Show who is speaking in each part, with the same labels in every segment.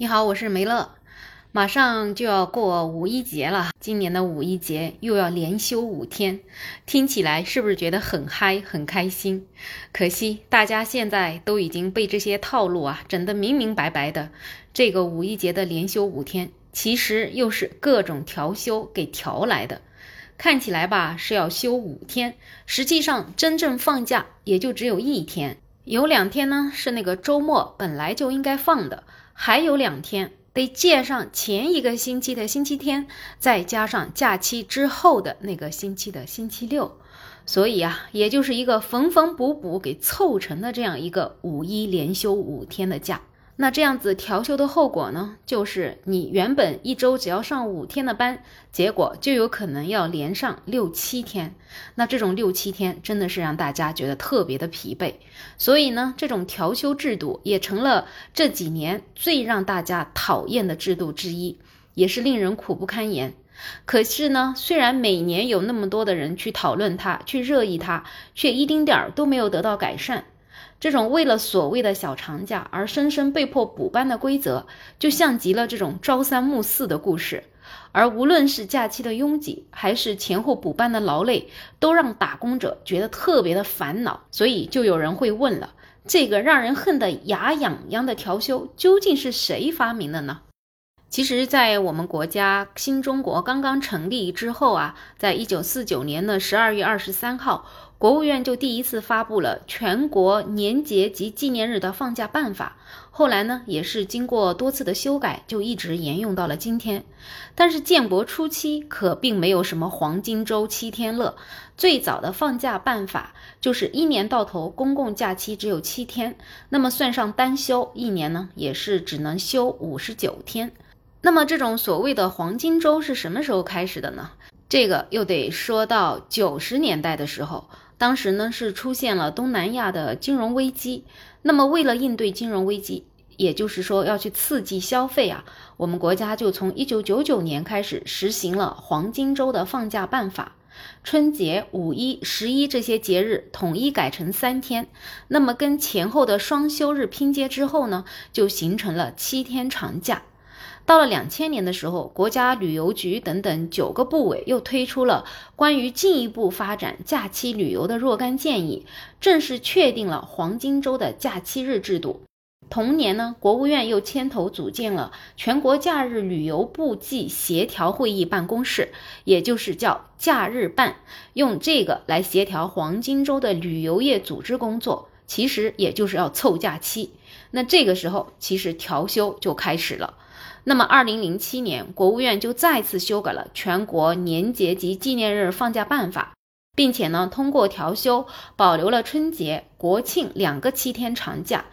Speaker 1: 你好，我是梅乐。马上就要过五一节了，今年的五一节又要连休五天，听起来是不是觉得很嗨、很开心？可惜大家现在都已经被这些套路啊整得明明白白的。这个五一节的连休五天，其实又是各种调休给调来的。看起来吧是要休五天，实际上真正放假也就只有一天，有两天呢是那个周末本来就应该放的。还有两天得借上前一个星期的星期天，再加上假期之后的那个星期的星期六，所以啊，也就是一个缝缝补补给凑成的这样一个五一连休五天的假。那这样子调休的后果呢，就是你原本一周只要上五天的班，结果就有可能要连上六七天。那这种六七天真的是让大家觉得特别的疲惫。所以呢，这种调休制度也成了这几年最让大家讨厌的制度之一，也是令人苦不堪言。可是呢，虽然每年有那么多的人去讨论它、去热议它，却一丁点儿都没有得到改善。这种为了所谓的小长假而生生被迫补班的规则，就像极了这种朝三暮四的故事。而无论是假期的拥挤，还是前后补班的劳累，都让打工者觉得特别的烦恼。所以就有人会问了：这个让人恨得牙痒痒的调休，究竟是谁发明的呢？其实，在我们国家新中国刚刚成立之后啊，在一九四九年的十二月二十三号，国务院就第一次发布了全国年节及纪念日的放假办法。后来呢，也是经过多次的修改，就一直沿用到了今天。但是建国初期可并没有什么黄金周七天乐，最早的放假办法就是一年到头公共假期只有七天，那么算上单休，一年呢也是只能休五十九天。那么这种所谓的黄金周是什么时候开始的呢？这个又得说到九十年代的时候，当时呢是出现了东南亚的金融危机。那么为了应对金融危机，也就是说要去刺激消费啊，我们国家就从一九九九年开始实行了黄金周的放假办法，春节、五一、十一这些节日统一改成三天，那么跟前后的双休日拼接之后呢，就形成了七天长假。到了两千年的时候，国家旅游局等等九个部委又推出了关于进一步发展假期旅游的若干建议，正式确定了黄金周的假期日制度。同年呢，国务院又牵头组建了全国假日旅游部际协调会议办公室，也就是叫假日办，用这个来协调黄金周的旅游业组织工作，其实也就是要凑假期。那这个时候，其实调休就开始了。那么，二零零七年，国务院就再次修改了全国年节及纪念日放假办法，并且呢，通过调休保留了春节、国庆两个七天长假，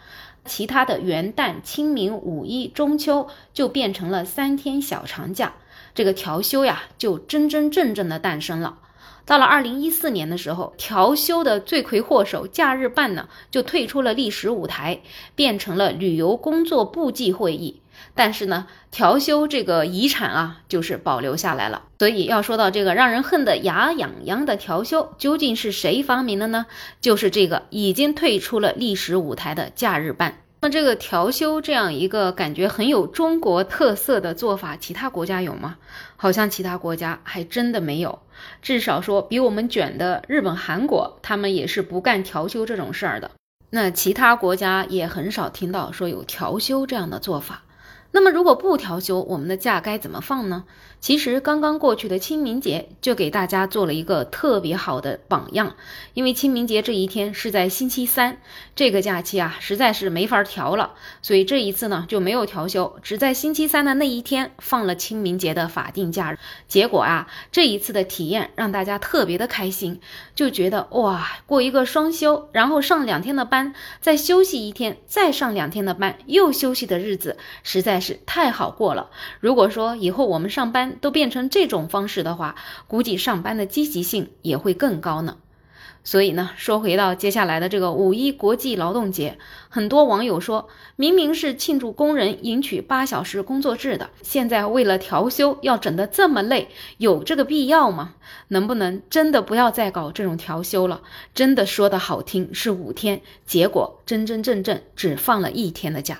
Speaker 1: 其他的元旦、清明、五一、中秋就变成了三天小长假。这个调休呀，就真真正正的诞生了。到了二零一四年的时候，调休的罪魁祸首假日办呢，就退出了历史舞台，变成了旅游工作部际会议。但是呢，调休这个遗产啊，就是保留下来了。所以要说到这个让人恨得牙痒痒的调休，究竟是谁发明的呢？就是这个已经退出了历史舞台的假日办。那这个调休这样一个感觉很有中国特色的做法，其他国家有吗？好像其他国家还真的没有。至少说比我们卷的日本、韩国，他们也是不干调休这种事儿的。那其他国家也很少听到说有调休这样的做法。那么，如果不调休，我们的假该怎么放呢？其实刚刚过去的清明节就给大家做了一个特别好的榜样，因为清明节这一天是在星期三，这个假期啊实在是没法调了，所以这一次呢就没有调休，只在星期三的那一天放了清明节的法定假日。结果啊，这一次的体验让大家特别的开心，就觉得哇，过一个双休，然后上两天的班，再休息一天，再上两天的班，又休息的日子，实在是太好过了。如果说以后我们上班，都变成这种方式的话，估计上班的积极性也会更高呢。所以呢，说回到接下来的这个五一国际劳动节，很多网友说明明是庆祝工人迎娶八小时工作制的，现在为了调休要整得这么累，有这个必要吗？能不能真的不要再搞这种调休了？真的说的好听是五天，结果真真正正只放了一天的假。